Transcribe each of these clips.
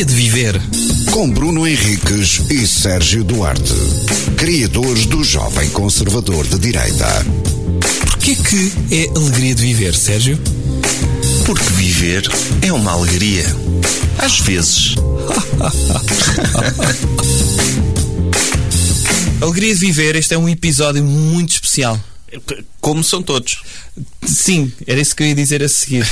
Alegria de viver. Com Bruno Henriques e Sérgio Duarte, criadores do Jovem Conservador de Direita. Porquê que é alegria de viver, Sérgio? Porque viver é uma alegria. Às vezes. Alegria de viver, este é um episódio muito especial. Como são todos. Sim, era isso que eu ia dizer a seguir.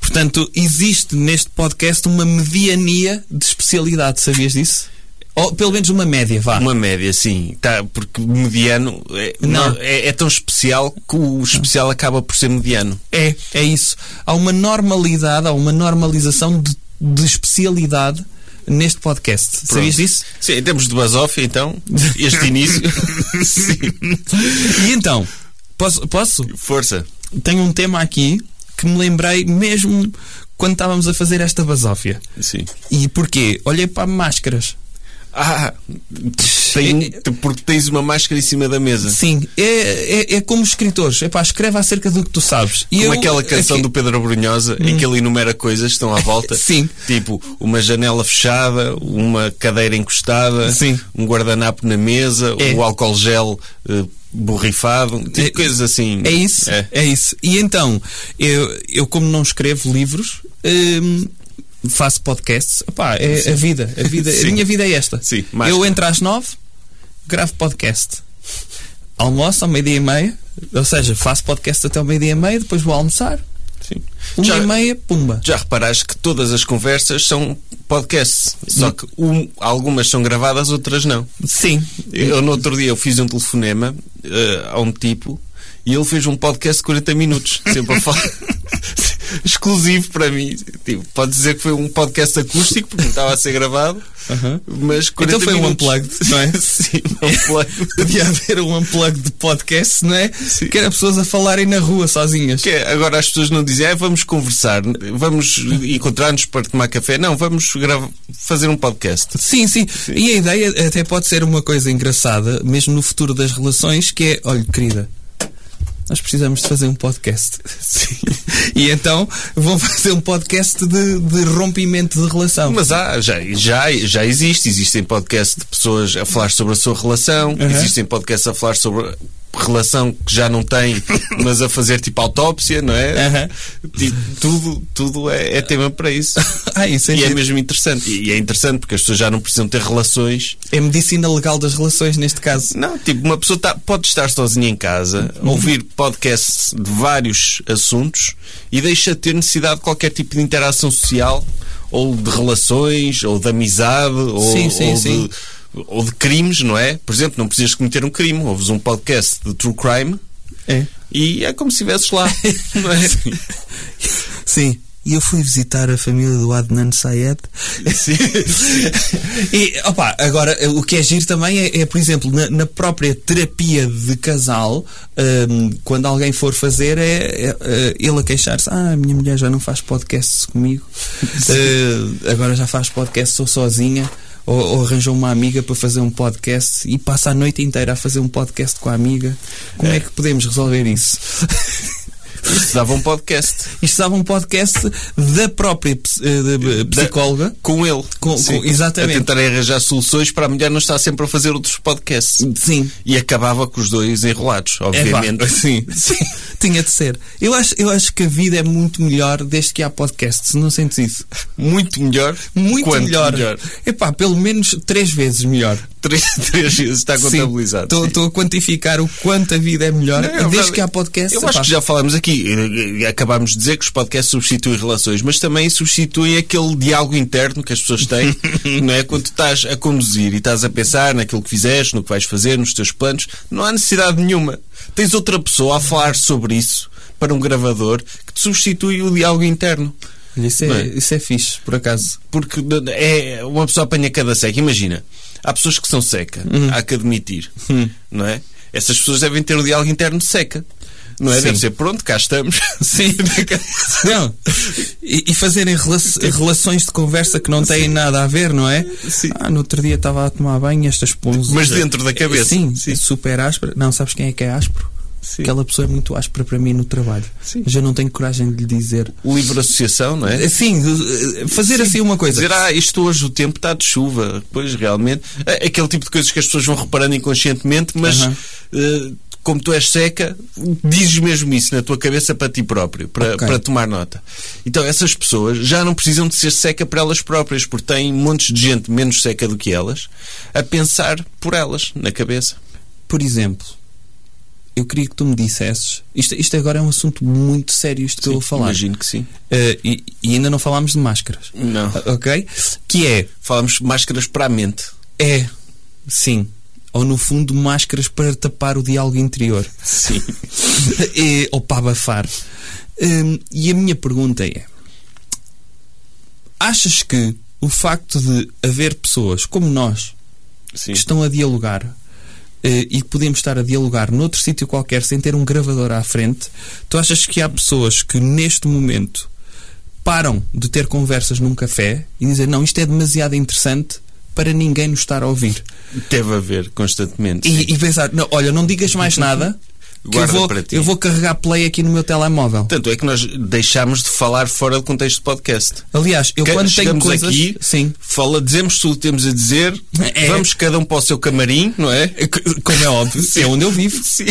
Portanto, existe neste podcast uma mediania de especialidade, sabias disso? Ou pelo menos uma média, vá. Uma média, sim. Tá, porque mediano é, Não. não, é, é tão especial que o especial acaba por ser mediano. É, é isso. Há uma normalidade, há uma normalização de, de especialidade neste podcast. Sabias disso? Sim, em termos de basófia, então, este início. sim. E então, posso, posso? Força. Tenho um tema aqui que me lembrei mesmo quando estávamos a fazer esta basófia. Sim. E porquê? Olhei para máscaras. Ah, tem, porque tens uma máscara em cima da mesa. Sim, é, é, é como os escritores. Epá, escreve acerca do que tu sabes. E Como eu- aquela canção aqui- do Pedro Brunhosa em que ele enumera coisas que estão à volta. Sim. Tipo, uma janela fechada, uma cadeira encostada, Sim. um guardanapo na mesa, É. o álcool gel eh, borrifado, tipo É- coisas assim. É isso, é. É. isso. E então, eu, eu como não escrevo livros, hum, faço podcasts. Epá, é a vida, a vida, a Sim. minha vida é esta. Sim, eu entro às nove, gravo podcast. Almoço ao meio-dia e meia, ou seja, faço podcast até ao meio-dia e meia, depois vou almoçar, Sim. uma Já, e meia, pumba. já reparaste que todas as conversas são podcasts, só que um- algumas são gravadas, outras não. Sim, Eu, no outro dia, eu fiz um telefonema eh, a um tipo e ele fez um podcast de 40 minutos, sempre a falar. Exclusivo para mim. Tipo, pode dizer que foi um podcast acústico, porque não estava a ser gravado, mas 40 Então foi um minutos. unplugged, não é? Sim, um unplugged. Podia haver um unplug de podcast, não é? Sim. Que era pessoas a falarem na rua sozinhas. Que é, agora as pessoas não dizem, ah, vamos conversar, vamos encontrar-nos para tomar café. Não, vamos fazer um podcast. Sim, sim, E a ideia até pode ser uma coisa engraçada, mesmo no futuro das relações, que é, olha, querida, nós precisamos de fazer um podcast. Sim. E então vão fazer um podcast de, de rompimento de relação. Mas há, já, já, já existe. Existem podcasts de pessoas a falar sobre a sua relação, existem podcasts a falar sobre relação que já não tem, mas a fazer tipo autópsia, não é? Aham. Tipo, tudo tudo é, é tema para isso. ah, isso é, E é giro. mesmo interessante. E é interessante porque as pessoas já não precisam ter relações. é medicina legal das relações neste caso. Não, tipo, uma pessoa tá- pode estar sozinha em casa, ouvir podcasts de vários assuntos e deixa de ter necessidade de qualquer tipo de interação social, ou de relações, ou de amizade, ou, Sim, sim, ou sim. De, ou de crimes, não é? Por exemplo, não precisas cometer um crime, ouves um podcast de true crime É. e é como se estivesses lá, não é? Sim. E eu fui visitar a família do Adnan Sayed. Sim. E, opa, agora, o que é giro também é, é, por exemplo, na, na própria terapia de casal, hum, quando alguém for fazer, é, é, é, ele a queixar-se: Ah, a minha mulher já não faz podcasts comigo, Eh, agora já faz podcast, sou sozinha. Ou, ou arranjou uma amiga para fazer um podcast e passa a noite inteira a fazer um podcast com a amiga. Como é, que podemos resolver isso? Isto dava um podcast Isto dava um podcast da própria eh, psicóloga. com ele. Com- Sim. com- exatamente. A tentar arranjar soluções para a mulher não estar sempre a fazer outros podcasts. Sim, E acabava com os dois enrolados, obviamente. É, sim, sim. Tinha de ser. Eu acho, eu acho que a vida é muito melhor desde que há podcasts, não sentes isso? Muito melhor. Muito Quanto melhor. melhor? Epá, pelo menos três vezes melhor. Três, três vezes está contabilizado. Estou a quantificar o quanto a vida é melhor Não, desde que há podcasts. Eu acho que já falámos aqui, eh, eh, acabámos de dizer que os podcasts substituem relações, mas também substituem aquele diálogo interno que as pessoas têm, não é? Quando estás a conduzir e estás a pensar naquilo que fizeste, no que vais fazer, nos teus planos, não há necessidade nenhuma. Tens outra pessoa a falar sobre isso para um gravador que te substitui o diálogo interno. Isso é, é? isso é fixe, por acaso. Porque é uma pessoa apanha cada seca. Imagina, há pessoas que são seca, Uhum. há que admitir, não é? Essas pessoas devem ter o diálogo interno seca. Não é? Sim. Deve ser pronto, cá estamos. Sim. não. E, e fazerem rela- relações de conversa que não têm nada a ver, não é? Sim. Ah, no outro dia estava a tomar banho esta esponja. Mas dentro da cabeça. Sim, Sim. super áspera. Não, sabes quem é que é áspero? Sim. aquela pessoa é muito áspera para mim no trabalho. Sim. Mas eu não tenho coragem de lhe dizer. Livre associação, não é? Sim, fazer assim uma coisa. Dizer, ah, isto hoje o tempo está de chuva. Pois, realmente. É aquele tipo de coisas que as pessoas vão reparando inconscientemente, mas Aham. eh, como tu és seca, dizes mesmo isso na tua cabeça para ti próprio, para, Ok. para tomar nota. Então, essas pessoas já não precisam de ser seca para elas próprias, porque têm montes de gente menos seca do que elas a pensar por elas na cabeça. Por exemplo, eu queria que tu me dissesses. Isto, isto agora é um assunto muito sério, isto que eu vou falar. Imagino que sim. Eh, e, e ainda não falámos de máscaras. Não. Ah, Ok? Que é. Falamos máscaras para a mente. É. Sim. Ou no fundo, máscaras para tapar o diálogo interior. Sim. É, ou para abafar. Hum, e a minha pergunta é: achas que o facto de haver pessoas como nós Sim. que estão a dialogar e que podemos estar a dialogar noutro sítio qualquer sem ter um gravador à frente, tu achas que há pessoas que neste momento param de ter conversas num café e dizem não, isto é demasiado interessante para ninguém nos estar a ouvir. Deve haver constantemente. E, e pensar, não, olha, não digas mais nada. Que eu vou, eu vou carregar play aqui no meu telemóvel. Tanto é que nós deixámos de falar fora do contexto do podcast. Aliás, eu Que- quando tenho coisas. aqui, Sim. fala, dizemos tudo o que temos a dizer, É. vamos cada um para o seu camarim, não é? Como é óbvio, é onde eu vivo. Sim.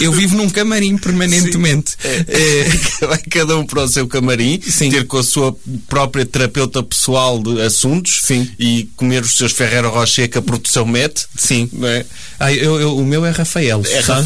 Eu vivo num camarim permanentemente. É. Vai cada um para o seu camarim, Sim. ter com a sua própria terapeuta pessoal de assuntos Sim. e comer os seus Ferrero Rocher que a produção mete. Sim. Não é? Ah, eu, eu- o meu é Rafaelos. É sabe?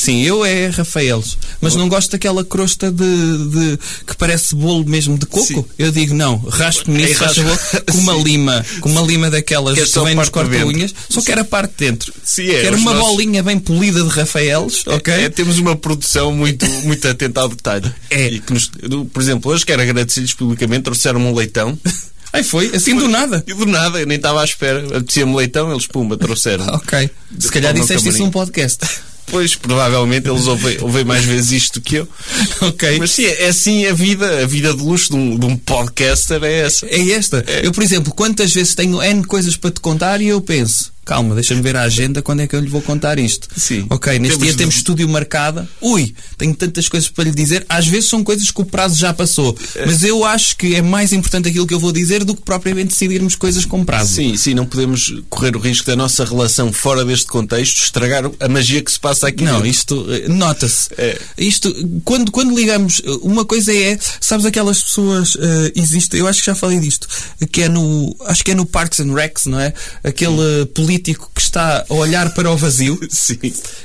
É- sim, eu é Rafaelos. Mas não gosto daquela crosta de, de- que parece bolo mesmo de coco. Sim. Eu digo, não, raspe-me É, nisso, faz favor, com uma lima, com uma lima daquelas Que é que, só vem nos corta-unhas, só quero a parte de dentro. Sim, é, quero uma nossos- bolinha bem polida de Rafaelos, ok? É, temos uma produção muito, muito atenta ao detalhe. É. E que nos- por exemplo, hoje quero agradecer-lhes publicamente, trouxeram-me um leitão. Aí foi, assim do nada. E do nada, eu nem estava à espera. Apetecia-me leitão, eles pumba, trouxeram. Ok. Se calhar disseste isso num podcast. Pois, provavelmente eles ouvem, ouvem mais vezes isto do que eu. ok. Mas sim, é assim a vida, a vida de luxo de um, de um podcaster é essa. É esta. Eu, por exemplo, quantas vezes tenho N coisas para te contar e eu penso, calma, deixa-me ver a agenda, quando é que eu lhe vou contar isto? Sim. Ok, neste Temos dia temos estúdio marcado. Ui, tenho tantas coisas para lhe dizer. Às vezes são coisas que o prazo já passou. Mas eu acho que é mais importante aquilo que eu vou dizer do que propriamente decidirmos coisas com prazo. Sim, sim, não podemos correr o risco da nossa relação fora deste contexto estragar a magia que se passa aqui Não, dentro. isto eh, nota-se. É. Isto, quando, quando ligamos, eh, uma coisa é, sabes, aquelas pessoas, eh, existe, eu acho que já falei disto, que é no, acho que é no Parks and Recs, não é? Aquele eh, político que está a olhar para o vazio. Sim.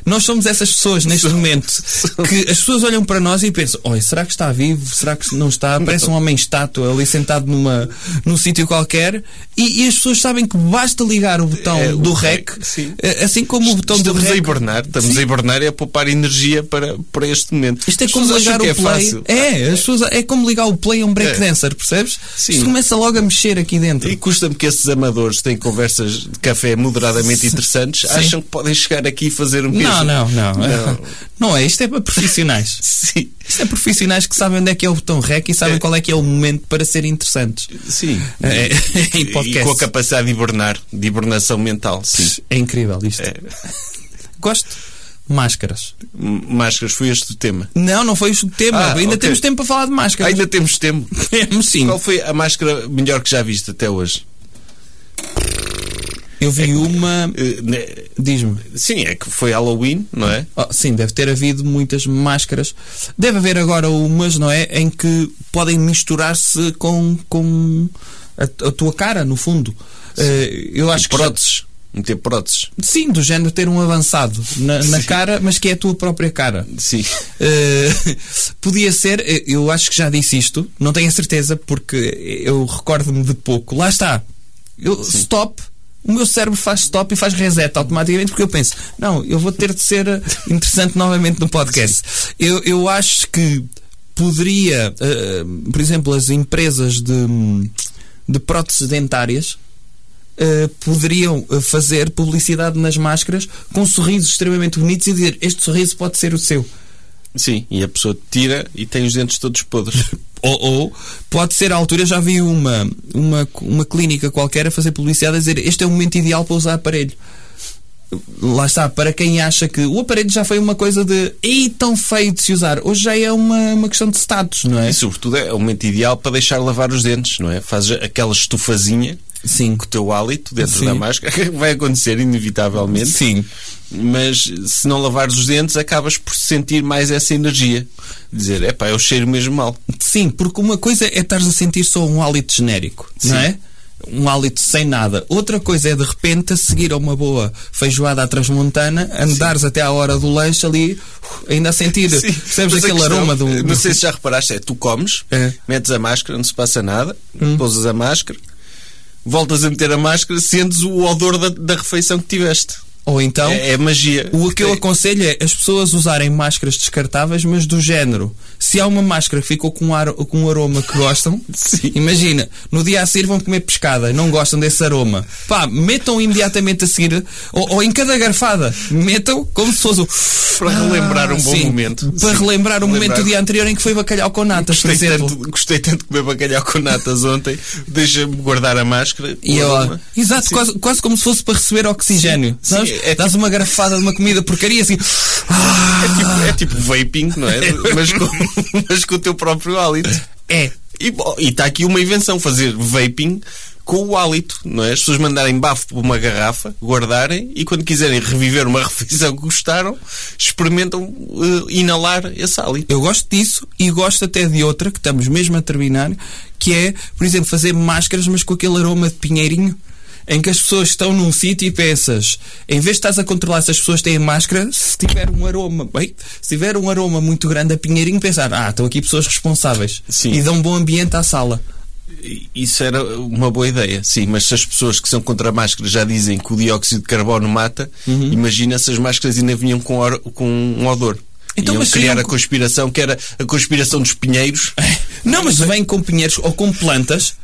Nós somos essas pessoas neste momento que as pessoas olham para nós e pensam: Oi, será que está vivo? Será que não está? Parece um homem estátua ali sentado numa, num sítio qualquer. E, e as pessoas sabem que basta ligar o botão É, o do rec, REC, sim. eh, assim como o botão do Estamos a REC. hibernar, estamos Sim. a hibernar e a poupar energia para, para este momento. Isto é As como ligar o que play. é fácil. É, as pessoas, é como ligar o play a um É. breakdancer, percebes? Sim. Isto começa logo a mexer aqui dentro. E custa-me que esses amadores têm conversas de café moderadamente interessantes, acham que podem chegar aqui e fazer o mesmo. Não, não, não. Não. Não é, isto é para profissionais. Sim. Isto é profissionais que sabem onde é que é o botão REC e sabem É. qual é que é o momento para serem interessantes. Sim. É, em E podcast. com a capacidade de hibernar, de hibernação mental. Sim. É incrível isto. É. Gosto. Máscaras. Máscaras, foi este o tema. Não, não foi isso o tema. Ah, Ainda ok. temos tempo para falar de máscaras. Ainda temos tempo. temos sim. Qual foi a máscara melhor que já viste até hoje? Eu vi uma. Eh, Diz-me. Sim, é que foi Halloween, não é? Oh, sim, deve ter havido muitas máscaras. Deve haver agora umas, não é? Em que podem misturar-se com, com a, a tua cara, no fundo. Eh, eu acho que. já- próteses. Meter próteses. Sim, do género ter um avançado na, na cara, mas que é a tua própria cara. Sim. Uh, podia ser, eu acho que já disse isto, não tenho a certeza porque eu recordo-me de pouco. Lá está. Eu, stop. O meu cérebro faz stop e faz reset automaticamente porque eu penso, não, eu vou ter de ser eh, interessante novamente no podcast. Eu, eu acho que poderia, eh, por exemplo, as empresas de, de próteses dentárias eh, poderiam fazer publicidade nas máscaras com sorrisos extremamente bonitos e dizer este sorriso pode ser o seu. Sim, e a pessoa tira e tem os dentes todos podres. Ou, ou pode ser à altura, já vi uma, uma, uma clínica qualquer a fazer publicidade a dizer este é o momento ideal para usar aparelho. lá está, para quem acha que o aparelho já foi uma coisa de ei, tão feio de se usar, hoje já é uma, uma questão de status, não é? E sobretudo é o momento ideal para deixar lavar os dentes, não é? Fazes aquela estufazinha Sim. com o teu hálito dentro Sim. da máscara, vai acontecer inevitavelmente. Sim. Mas se não lavares os dentes, acabas por sentir mais essa energia. Dizer, é pá, eu cheiro mesmo mal. Sim, porque uma coisa é estares a sentir só um hálito genérico, não Sim. é? Um hálito sem nada. Outra coisa é de repente a seguir a uma boa feijoada à transmontana, andares até à hora do lanche ali, ainda a sentir, percebes Mas a aquele questão, aroma do. Não do- sei se já reparaste, é tu comes, É. Hum. metes a máscara, não se passa nada, pousas a máscara, voltas a meter a máscara, sentes o odor da, da refeição que tiveste. Ou então. é, é magia. O que eu aconselho é as pessoas usarem máscaras descartáveis, mas do género. Se há uma máscara que ficou com um, ar- com um aroma que gostam, imagina, no dia a seguir vão comer pescada, não gostam desse aroma. Pá, metam imediatamente a seguir, ou, ou em cada garfada, metam como se fosse o. Para relembrar um bom sim, momento. Para Sim. relembrar o momento do dia anterior em que foi bacalhau com natas, por Gostei exemplo. tanto, gostei tanto de comer bacalhau com natas ontem, deixa-me guardar a máscara. E eu, exato, Sim. quase, quase como se fosse para receber oxigênio. Sim, é Dás uma garfada de uma comida porcaria assim. Ah, É tipo, é tipo vaping, não é? Mas com, mas com o teu próprio hálito. é. E está aqui uma invenção, fazer vaping com o hálito, não é? As pessoas mandarem bafo por uma garrafa, guardarem e quando quiserem reviver uma refeição que gostaram, experimentam eh, inalar esse hálito. Eu gosto disso e gosto até de outra, que estamos mesmo a terminar, que é, por exemplo, fazer máscaras, mas com aquele aroma de pinheirinho. Em que as pessoas estão num sítio e pensas, em vez de estás a controlar se as pessoas têm máscara, se tiver um aroma, bem, se tiver um aroma muito grande a pinheirinho, pensar, ah, estão aqui pessoas responsáveis Sim. e dão um bom ambiente à sala. Isso era uma boa ideia, sim, mas se as pessoas que são contra a máscara já dizem que o dióxido de carbono mata, Uhum. imagina se as máscaras ainda vinham com, or- com um odor. Então, Iam criar a co- conspiração que era a conspiração dos pinheiros. Não, mas vem com pinheiros ou com plantas.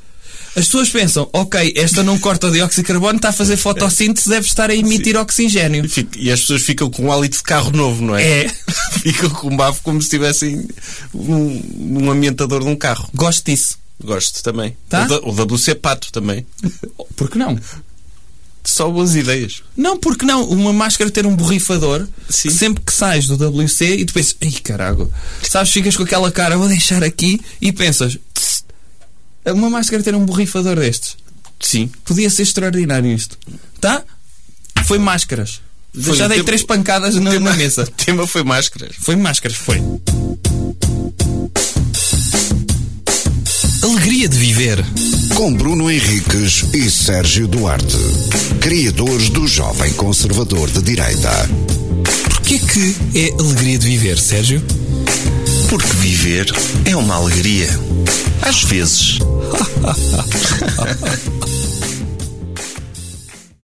As pessoas pensam, ok, esta não corta o dióxido de carbono, está a fazer fotossíntese, deve estar a emitir oxigênio. E as pessoas ficam com um hálito de carro novo, não é? É. ficam com um bafo como se estivessem num, num ambientador de um carro. Gosto disso. Gosto também. Tá? O, WC Pato também. Por que não? Só boas ideias. Não, porque não? Uma máscara ter um borrifador Sim. que sempre que sais do WC e tu pensas, ai carago, sabes, ficas com aquela cara, vou deixar aqui e pensas, "Tss, uma máscara ter um borrifador destes. Sim. Podia ser extraordinário isto. Tá? Foi máscaras. Foi Já dei tema- três pancadas na, na mesa. O tema foi máscaras. Foi máscaras, foi. Alegria de viver. Com Bruno Henriques e Sérgio Duarte, criadores do Jovem Conservador de Direita. Porquê que é alegria de viver, Sérgio? Porque viver é uma alegria. Às vezes.